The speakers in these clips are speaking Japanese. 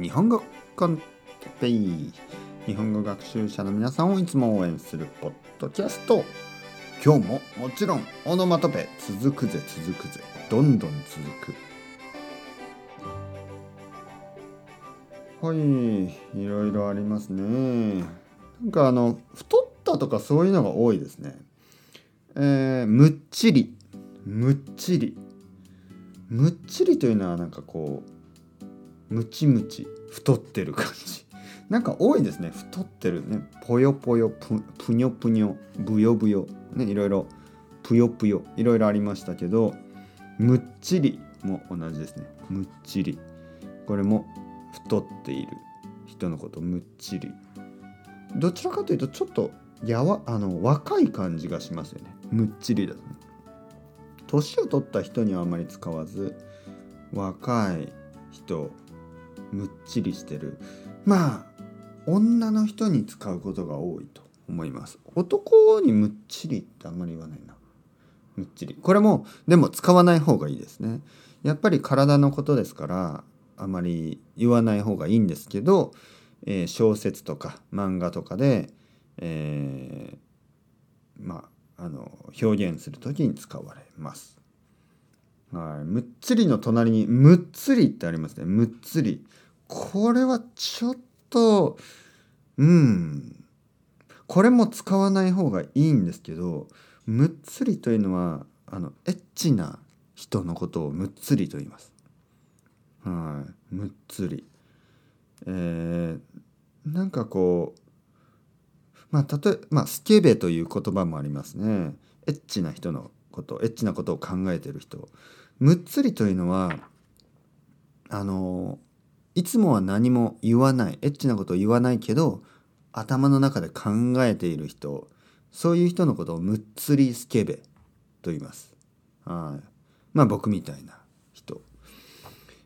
日本語コンテ日本語学習者の皆さんをいつも応援するポッドキャスト。今日ももちろんオノマトペ続くぜ続くぜどんどん続く。はいいろいろありますね。なんかあの太ったとかそういうのが多いですね。えー、むっちり。むっちり。むっちりというのはなんかこうムチムチ太ってる感じ。なんか多いですね。太ってるね。ぽよぽよぷにょぷにょぶよぶよ。ねいろいろぷよぷよいろいろありましたけどむっちりも同じですね。むっちり。これも太っている。人のことむっちり。どちらかというとちょっとやわあの若い感じがしますよね。むっちりだとね。年を取った人にはあまり使わず若い人むっちりしてる。まあ女の人に使うことが多いと思います。男にむっちりってあんまり言わないな。むっちり。これもでも使わない方がいいですね。やっぱり体のことですからあまり言わない方がいいんですけど、えー、小説とか漫画とかで、えー、まああの表現する時に使われます。はい、むっつりの隣にむっつりってありますね。むっつり。これはちょっと、うん。これも使わない方がいいんですけど、むっつりというのは、あの、エッチな人のことをむっつりと言います。はい、むっつり。えー、なんかこう、まあ、例えまあ、スケベという言葉もありますね。エッチな人のこと、エッチなことを考えてる人。むっつりというのは、あの、いつもは何も言わない、エッチなことを言わないけど、頭の中で考えている人、そういう人のことをむっつりスケベと言います。はい。まあ僕みたいな人。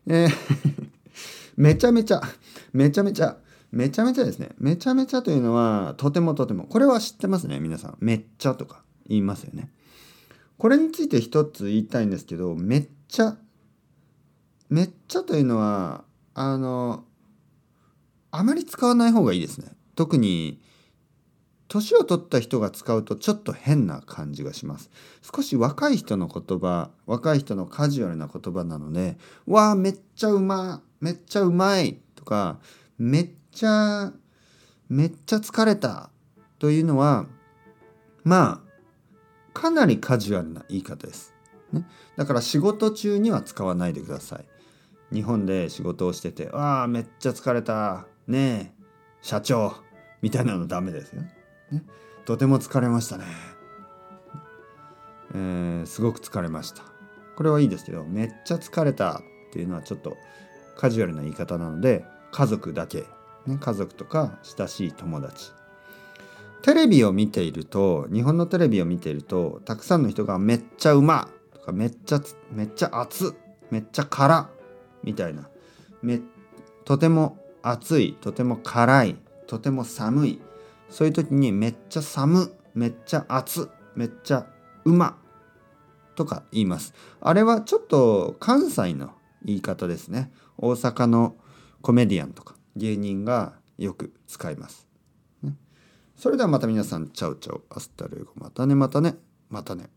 えー めちゃめちゃ、めちゃめちゃ、めちゃめちゃですね。めちゃめちゃというのは、とてもとても。これは知ってますね、皆さん。めっちゃとか言いますよね。これについて一つ言いたいんですけど、めっちゃ、めっちゃというのは、あの、あまり使わない方がいいですね。特に、年を取った人が使うとちょっと変な感じがします。少し若い人の言葉、若い人のカジュアルな言葉なので、わあ、めっちゃうま、めっちゃうまいとか、めっちゃめっちゃ疲れたというのはまあかなりカジュアルな言い方です。ね、だから仕事中には使わないでください。日本で仕事をしてて「ああめっちゃ疲れたねえ社長」みたいなのダメですよ。ね、とても疲れましたね。えー、すごく疲れました。これはいいですけどめっちゃ疲れたっていうのはちょっとカジュアルな言い方なので家族だけね、家族とか親しい友達テレビを見ていると日本のテレビを見ているとたくさんの人が「めっちゃうま!」とか「めっちゃめっちゃ熱めっちゃ辛」みたいなめとても熱いとても辛いとても寒いそういう時にめっちゃ寒めっちゃ熱めっちゃうまとか言いますあれはちょっと関西の言い方ですね大阪のコメディアンとか芸人がよく使います。それではまた皆さん、 ciao ciao、 hasta luego、またねまたね、またね。